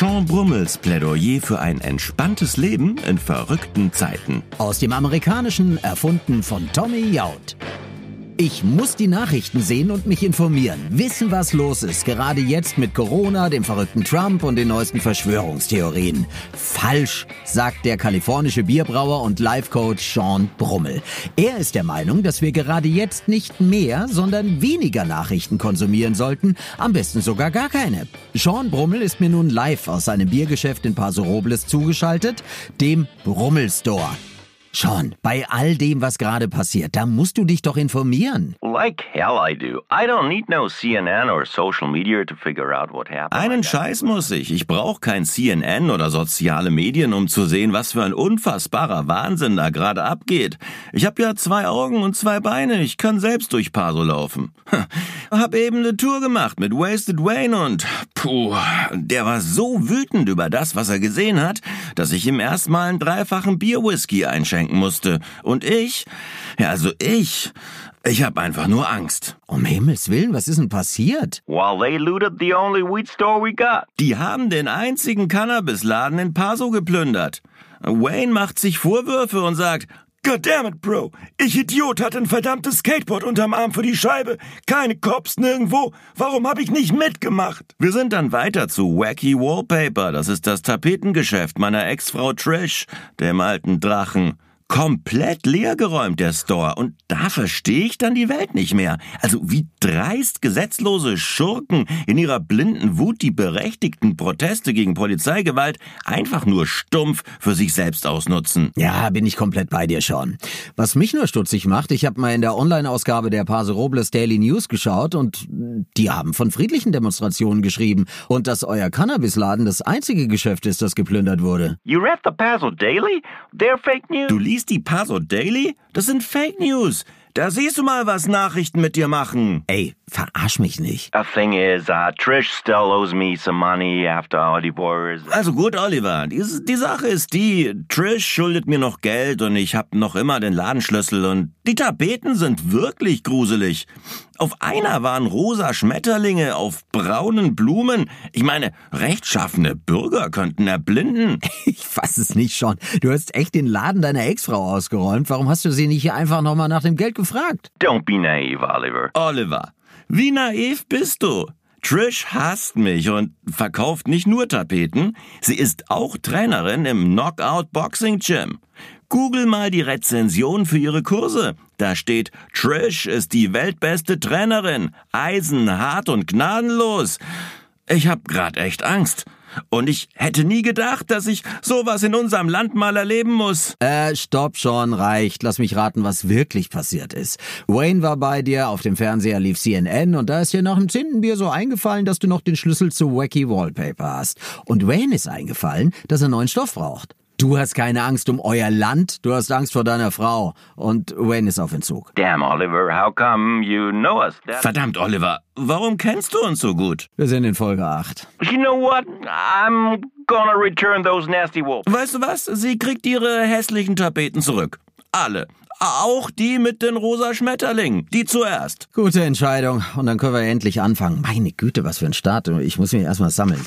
Sean Brummels Plädoyer für ein entspanntes Leben in verrückten Zeiten. Aus dem Amerikanischen erfunden von Tommy Jaud. Ich muss die Nachrichten sehen und mich informieren, wissen, was los ist, gerade jetzt mit Corona, dem verrückten Trump und den neuesten Verschwörungstheorien. Falsch, sagt der kalifornische Bierbrauer und Life-Coach Sean Brummel. Er ist der Meinung, dass wir gerade jetzt nicht mehr, sondern weniger Nachrichten konsumieren sollten, am besten sogar gar keine. Sean Brummel ist mir nun live aus seinem Biergeschäft in Paso Robles zugeschaltet, dem Brummel Store. Sean, bei all dem, was gerade passiert, da musst du dich doch informieren. Like hell I do. I don't need no CNN or social media to figure out what happened. Einen Scheiß muss ich. Ich brauche kein CNN oder soziale Medien, um zu sehen, was für ein unfassbarer Wahnsinn da gerade abgeht. Ich habe ja zwei Augen und zwei Beine. Ich kann selbst durch Paso laufen. Hab eben eine Tour gemacht mit Wasted Wayne und puh, der war so wütend über das, was er gesehen hat, dass ich ihm erstmal einen dreifachen Bierwhisky einschenke schenken musste. Und ich, ja also ich, ich habe einfach nur Angst. Um Himmels Willen, was ist denn passiert? Well, they looted the only weed store we got. Die haben den einzigen Cannabisladen in Paso geplündert. Wayne macht sich Vorwürfe und sagt, Goddammit, Bro. Ich Idiot hatte ein verdammtes Skateboard unterm Arm für die Scheibe. Keine Cops nirgendwo. Warum habe ich nicht mitgemacht? Wir sind dann weiter zu Wacky Wallpaper. Das ist das Tapetengeschäft meiner Ex-Frau Trish, dem alten Drachen komplett leergeräumt, der Store. Und da verstehe ich dann die Welt nicht mehr. Also wie dreist gesetzlose Schurken in ihrer blinden Wut die berechtigten Proteste gegen Polizeigewalt einfach nur stumpf für sich selbst ausnutzen. Ja, bin ich komplett bei dir schon. Was mich nur stutzig macht, ich habe mal in der Online-Ausgabe der Paso Robles Daily News geschaut und die haben von friedlichen Demonstrationen geschrieben und dass euer Cannabisladen das einzige Geschäft ist, das geplündert wurde. You read the Paso Daily? They're fake news. Du liest die Paso Daily? Das sind Fake News. Da siehst du mal, was Nachrichten mit dir machen. Ey, verarsch mich nicht. The thing is, uh, Trish still owes me some money after all divorce. Also gut, Oliver, die, die Sache ist die, Trish schuldet mir noch Geld und ich hab noch immer den Ladenschlüssel und die Tapeten sind wirklich gruselig. Auf einer waren rosa Schmetterlinge auf braunen Blumen. Ich meine, rechtschaffene Bürger könnten erblinden. Ich fass es nicht schon. Du hast echt den Laden deiner Ex-Frau ausgeräumt. Warum hast du sie nicht einfach nochmal nach dem Geld gefragt? Don't be naive, Oliver. Oliver, wie naiv bist du? Trish hasst mich und verkauft nicht nur Tapeten, sie ist auch Trainerin im Knockout Boxing Gym. Google mal die Rezension für ihre Kurse. Da steht, Trish ist die weltbeste Trainerin, eisenhart und gnadenlos. Ich hab grad echt Angst. Und ich hätte nie gedacht, dass ich sowas in unserem Land mal erleben muss. Äh, stopp schon, reicht. Lass mich raten, was wirklich passiert ist. Wayne war bei dir, auf dem Fernseher lief CNN und da ist dir nach dem zehnten Bier so eingefallen, dass du noch den Schlüssel zu Wacky Wallpaper hast. Und Wayne ist eingefallen, dass er neuen Stoff braucht. Du hast keine Angst um euer Land, du hast Angst vor deiner Frau. Und Wayne ist auf Entzug. Damn, Oliver, how come you know us? That- Verdammt, Oliver, warum kennst du uns so gut? Wir sind in Folge 8. you know what? I'm gonna return those nasty wolves. Weißt du was? Sie kriegt ihre hässlichen Tapeten zurück. Alle. Auch die mit den rosa Schmetterlingen. Die zuerst. Gute Entscheidung. Und dann können wir endlich anfangen. Meine Güte, was für ein Start. Ich muss mich erstmal sammeln.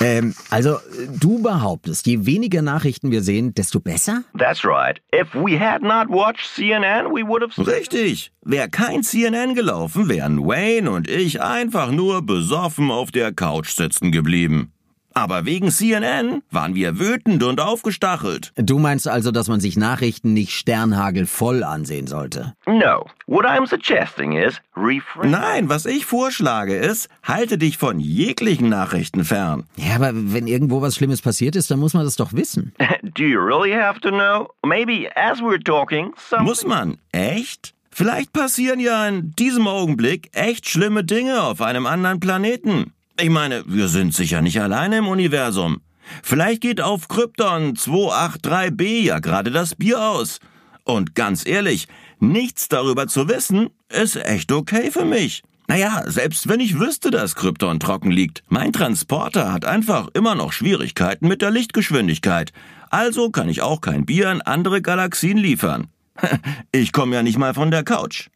Ähm, also, du behauptest, je weniger Nachrichten wir sehen, desto besser? That's right. If we had not watched CNN, we would have. Richtig. Wäre kein CNN gelaufen, wären Wayne und ich einfach nur besoffen auf der Couch sitzen geblieben. Aber wegen CNN waren wir wütend und aufgestachelt. Du meinst also, dass man sich Nachrichten nicht sternhagelvoll ansehen sollte? No. What I'm suggesting is refrain. Nein, was ich vorschlage ist, halte dich von jeglichen Nachrichten fern. Ja, aber wenn irgendwo was Schlimmes passiert ist, dann muss man das doch wissen. Do you really have to know? Maybe as we're talking, some. Muss man? Echt? Vielleicht passieren ja in diesem Augenblick echt schlimme Dinge auf einem anderen Planeten. Ich meine, wir sind sicher nicht alleine im Universum. Vielleicht geht auf Krypton 283b ja gerade das Bier aus. Und ganz ehrlich, nichts darüber zu wissen, ist echt okay für mich. Naja, selbst wenn ich wüsste, dass Krypton trocken liegt, mein Transporter hat einfach immer noch Schwierigkeiten mit der Lichtgeschwindigkeit. Also kann ich auch kein Bier an andere Galaxien liefern. Ich komme ja nicht mal von der Couch.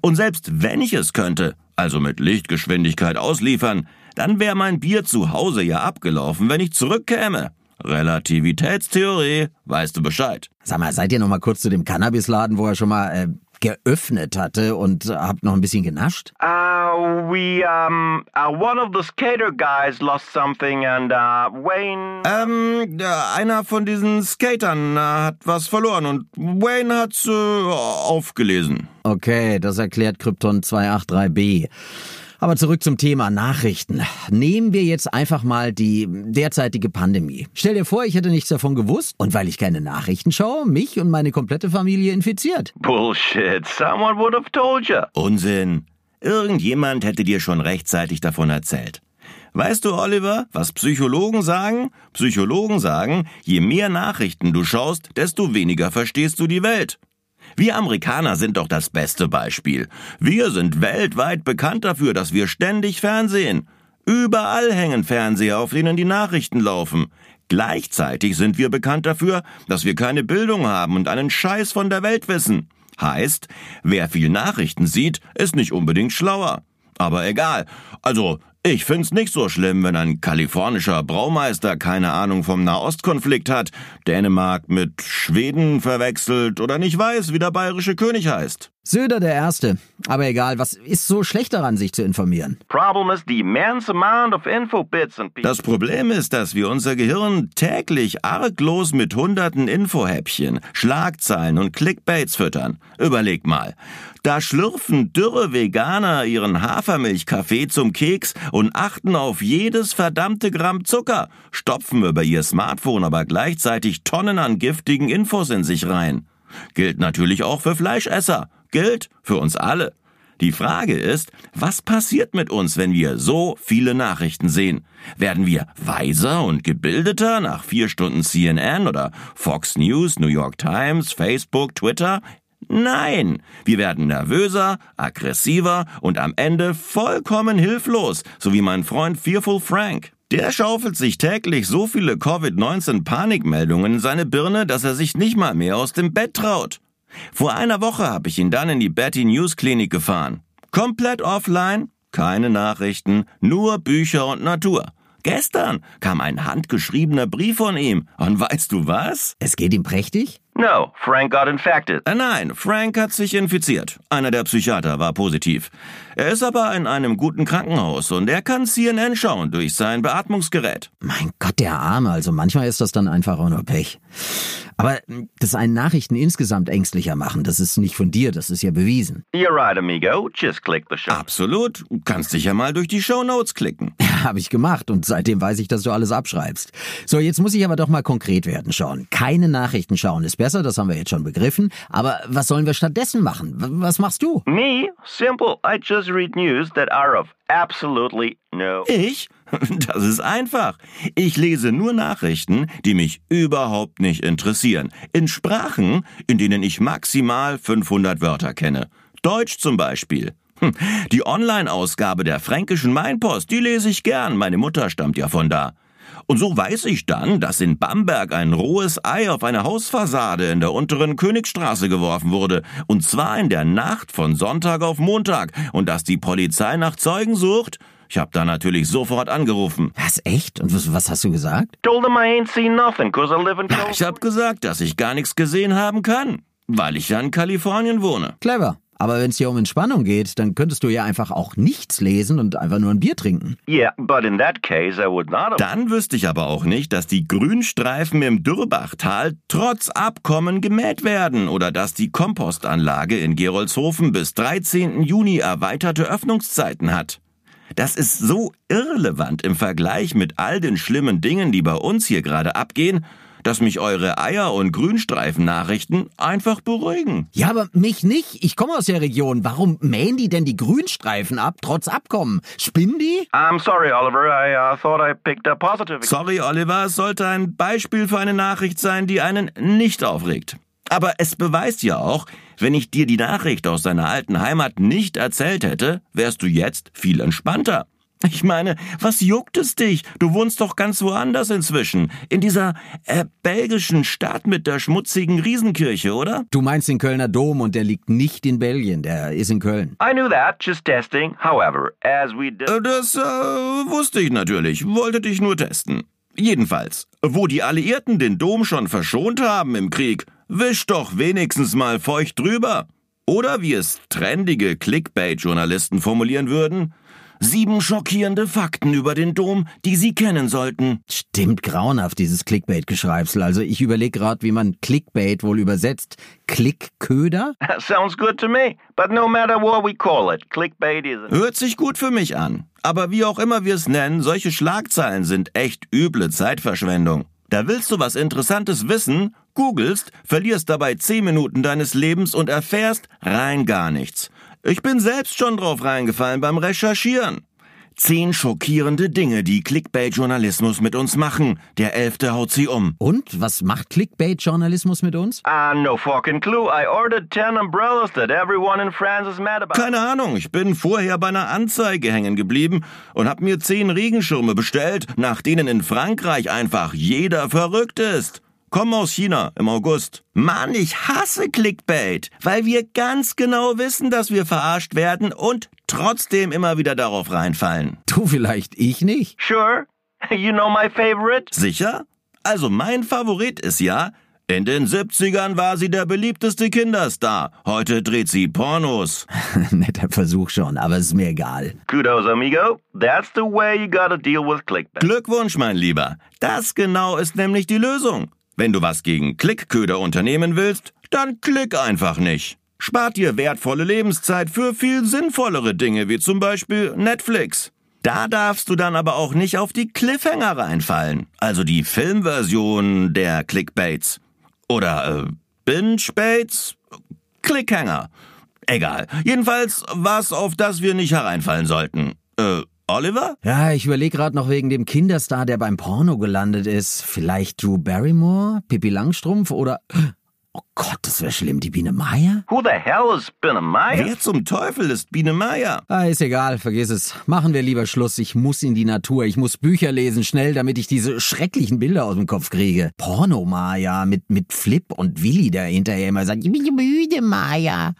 Und selbst wenn ich es könnte, also mit Lichtgeschwindigkeit ausliefern, dann wäre mein Bier zu Hause ja abgelaufen, wenn ich zurückkäme. Relativitätstheorie, weißt du Bescheid. Sag mal, seid ihr noch mal kurz zu dem Cannabisladen, wo er schon mal äh, geöffnet hatte und habt noch ein bisschen genascht? Uh, we, um, uh, one of the skater guys lost something and, uh, Wayne... Ähm, äh, einer von diesen Skatern äh, hat was verloren und Wayne hat's äh, aufgelesen. Okay, das erklärt Krypton 283b. Aber zurück zum Thema Nachrichten. Nehmen wir jetzt einfach mal die derzeitige Pandemie. Stell dir vor, ich hätte nichts davon gewusst und weil ich keine Nachrichten schaue, mich und meine komplette Familie infiziert. Bullshit. Someone would have told you. Unsinn. Irgendjemand hätte dir schon rechtzeitig davon erzählt. Weißt du, Oliver, was Psychologen sagen? Psychologen sagen, je mehr Nachrichten du schaust, desto weniger verstehst du die Welt. Wir Amerikaner sind doch das beste Beispiel. Wir sind weltweit bekannt dafür, dass wir ständig Fernsehen. Überall hängen Fernseher, auf denen die Nachrichten laufen. Gleichzeitig sind wir bekannt dafür, dass wir keine Bildung haben und einen Scheiß von der Welt wissen. Heißt, wer viel Nachrichten sieht, ist nicht unbedingt schlauer. Aber egal. Also, ich find's nicht so schlimm, wenn ein kalifornischer Braumeister keine Ahnung vom Nahostkonflikt hat, Dänemark mit Schweden verwechselt oder nicht weiß, wie der bayerische König heißt. Söder der Erste. Aber egal, was ist so schlecht daran, sich zu informieren? Das Problem ist, dass wir unser Gehirn täglich arglos mit hunderten Infohäppchen, Schlagzeilen und Clickbaits füttern. Überleg mal. Da schlürfen dürre Veganer ihren Hafermilchkaffee zum Keks und achten auf jedes verdammte Gramm Zucker, stopfen über ihr Smartphone aber gleichzeitig Tonnen an giftigen Infos in sich rein. Gilt natürlich auch für Fleischesser. Gilt für uns alle. Die Frage ist, was passiert mit uns, wenn wir so viele Nachrichten sehen? Werden wir weiser und gebildeter nach vier Stunden CNN oder Fox News, New York Times, Facebook, Twitter? Nein, wir werden nervöser, aggressiver und am Ende vollkommen hilflos, so wie mein Freund Fearful Frank. Der schaufelt sich täglich so viele Covid-19-Panikmeldungen in seine Birne, dass er sich nicht mal mehr aus dem Bett traut. Vor einer Woche habe ich ihn dann in die Betty News Klinik gefahren. Komplett offline, keine Nachrichten, nur Bücher und Natur. Gestern kam ein handgeschriebener Brief von ihm. Und weißt du was? Es geht ihm prächtig? No, Frank got infected. Äh, Nein, Frank hat sich infiziert. Einer der Psychiater war positiv. Er ist aber in einem guten Krankenhaus und er kann CNN schauen durch sein Beatmungsgerät. Mein Gott, der Arme. Also manchmal ist das dann einfach auch nur Pech. Aber dass einen Nachrichten insgesamt ängstlicher machen, das ist nicht von dir, das ist ja bewiesen. You're right, amigo. Just click the show. Absolut. Du kannst dich ja mal durch die Show Notes klicken. Habe ich gemacht und seitdem weiß ich, dass du alles abschreibst. So, jetzt muss ich aber doch mal konkret werden, Sean. Keine Nachrichten schauen ist besser, das haben wir jetzt schon begriffen. Aber was sollen wir stattdessen machen? Was machst du? Me? Simple. I just read news that are of absolutely no. Ich? Das ist einfach. Ich lese nur Nachrichten, die mich überhaupt nicht interessieren. In Sprachen, in denen ich maximal 500 Wörter kenne. Deutsch zum Beispiel. Hm, Die Online-Ausgabe der fränkischen Mainpost, die lese ich gern. Meine Mutter stammt ja von da. Und so weiß ich dann, dass in Bamberg ein rohes Ei auf eine Hausfassade in der unteren Königstraße geworfen wurde. Und zwar in der Nacht von Sonntag auf Montag. Und dass die Polizei nach Zeugen sucht. Ich habe da natürlich sofort angerufen. Was, echt? Und was, was hast du gesagt? Told him I ain't seen nothing, cause I live in Na, Ich habe gesagt, dass ich gar nichts gesehen haben kann, weil ich ja in Kalifornien wohne. Clever. Aber wenn es dir um Entspannung geht, dann könntest du ja einfach auch nichts lesen und einfach nur ein Bier trinken. Yeah, but in that case, I would not have. Dann wüsste ich aber auch nicht, dass die Grünstreifen im Dürrbachtal trotz Abkommen gemäht werden oder dass die Kompostanlage in Gerolzhofen bis 13. Juni erweiterte Öffnungszeiten hat. Das ist so irrelevant im Vergleich mit all den schlimmen Dingen, die bei uns hier gerade abgehen, dass mich eure Eier- und Grünstreifen-Nachrichten einfach beruhigen. Ja, aber mich nicht. Ich komme aus der Region. Warum mähen die denn die Grünstreifen ab, trotz Abkommen? Spinnen die? I'm sorry, Oliver. I uh, thought I picked a positive. Sorry, Oliver, es sollte ein Beispiel für eine Nachricht sein, die einen nicht aufregt. Aber es beweist ja auch, wenn ich dir die Nachricht aus deiner alten Heimat nicht erzählt hätte, wärst du jetzt viel entspannter. Ich meine, was juckt es dich? Du wohnst doch ganz woanders inzwischen. In dieser äh, belgischen Stadt mit der schmutzigen Riesenkirche, oder? Du meinst den Kölner Dom und der liegt nicht in Belgien, der ist in Köln. I knew that, just testing. However, as we did. Äh, Das äh, wusste ich natürlich, wollte dich nur testen. Jedenfalls, wo die Alliierten den Dom schon verschont haben im Krieg, wisch doch wenigstens mal feucht drüber. Oder wie es trendige Clickbait-Journalisten formulieren würden, sieben schockierende Fakten über den Dom, die Sie kennen sollten. Stimmt grauenhaft, dieses Clickbait-Geschreibsel. Also ich überlege gerade, wie man Clickbait wohl übersetzt. Klickköder? Sounds good to me. But no matter what we call it, clickbait is. Hört sich gut für mich an. Aber wie auch immer wir es nennen, solche Schlagzeilen sind echt üble Zeitverschwendung. Da willst du was Interessantes wissen, googelst, verlierst dabei 10 Minuten deines Lebens und erfährst rein gar nichts. Ich bin selbst schon drauf reingefallen beim Recherchieren. Zehn schockierende Dinge, die Clickbait-Journalismus mit uns machen. Der Elfte haut sie um. Und was macht Clickbait-Journalismus mit uns? Ah, no fucking clue. I ordered 10 umbrellas that everyone in France is mad about. Keine Ahnung, ich bin vorher bei einer Anzeige hängen geblieben und hab mir zehn Regenschirme bestellt, nach denen in Frankreich einfach jeder verrückt ist. Komm aus China im August. Mann, ich hasse Clickbait, weil wir ganz genau wissen, dass wir verarscht werden und trotzdem immer wieder darauf reinfallen. Du vielleicht, ich nicht. Sure. You know my favorite? Sicher? Also mein Favorit ist ja, in den 70ern war sie der beliebteste Kinderstar. Heute dreht sie Pornos. Netter Versuch schon, aber ist mir egal. Kudos, amigo. That's the way you gotta deal with clickbait. Glückwunsch, mein Lieber. Das genau ist nämlich die Lösung. Wenn du was gegen Klickköder unternehmen willst, dann klick einfach nicht. Spart dir wertvolle Lebenszeit für viel sinnvollere Dinge, wie zum Beispiel Netflix. Da darfst du dann aber auch nicht auf die Cliffhanger reinfallen, also die Filmversion der Clickbaits. Oder äh, Binge-Baits? Clickhanger. Egal. Jedenfalls was, auf das wir nicht hereinfallen sollten. Äh, Oliver? Ja, ich überlege gerade noch wegen dem Kinderstar, der beim Porno gelandet ist. Vielleicht Drew Barrymore, Pippi Langstrumpf oder... Oh Gott, das wäre schlimm. Die Biene Meier? Who the hell is Biene Meier? Wer zum Teufel ist Biene Meier? Ah, ist egal, vergiss es. Machen wir lieber Schluss. Ich muss in die Natur. Ich muss Bücher lesen, schnell, damit ich diese schrecklichen Bilder aus dem Kopf kriege. Porno Maya mit, mit Flip und Willi, der hinterher immer sagt, ich bin müde, Maya.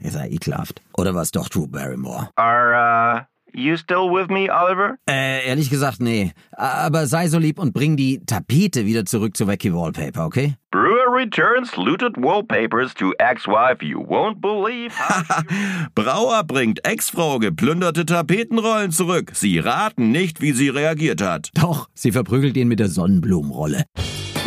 Ist ja ekelhaft. Oder was doch Drew Barrymore? Are, uh, you still with me, Oliver? Äh, ehrlich gesagt, nee. Aber sei so lieb und bring die Tapete wieder zurück zu Wacky Wallpaper, okay? Brewer returns looted wallpapers to ex-wife you won't believe Brauer bringt Ex-Frau geplünderte Tapetenrollen zurück. Sie raten nicht, wie sie reagiert hat. Doch, sie verprügelt ihn mit der Sonnenblumenrolle.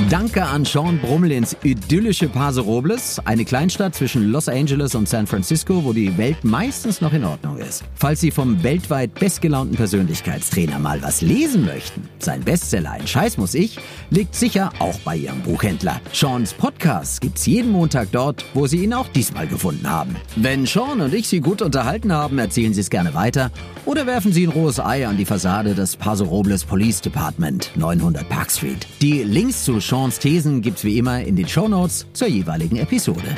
Danke an Sean Brummel ins idyllische Paso Robles, eine Kleinstadt zwischen Los Angeles und San Francisco, wo die Welt meistens noch in Ordnung ist. Falls Sie vom weltweit bestgelaunten Persönlichkeitstrainer mal was lesen möchten, sein Bestseller Ein Scheiß muss ich, liegt sicher auch bei Ihrem Buchhändler. Seans Podcast gibt's jeden Montag dort, wo Sie ihn auch diesmal gefunden haben. Wenn Sean und ich Sie gut unterhalten haben, erzählen Sie es gerne weiter oder werfen Sie ein rohes Ei an die Fassade des Paso Robles Police Department, 900 Park Street. Die Links zu Seans Thesen gibt's wie immer in den Shownotes zur jeweiligen Episode.